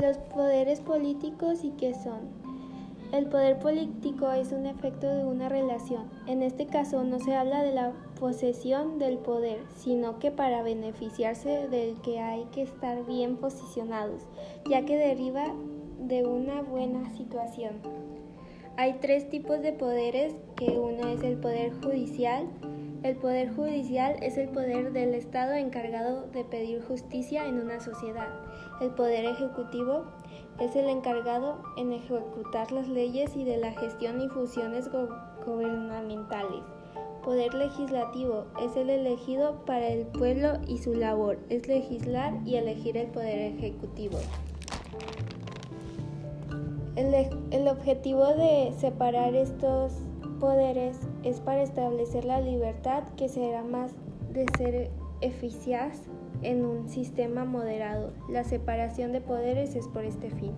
Los poderes políticos y qué son. El poder político es un efecto de una relación. En este caso no se habla de la posesión del poder, sino que para beneficiarse del que hay que estar bien posicionados, ya que deriva de una buena situación. Hay tres tipos de poderes, que uno es el poder judicial. El poder judicial es el poder del Estado encargado de pedir justicia en una sociedad. El poder ejecutivo es el encargado en ejecutar las leyes y de la gestión y funciones gubernamentales. Poder legislativo es el elegido para el pueblo y su labor es legislar y elegir el poder ejecutivo. El, el, objetivo de separar estos poderes es para establecer la libertad que será más de ser eficaz en un sistema moderado. La separación de poderes es por este fin.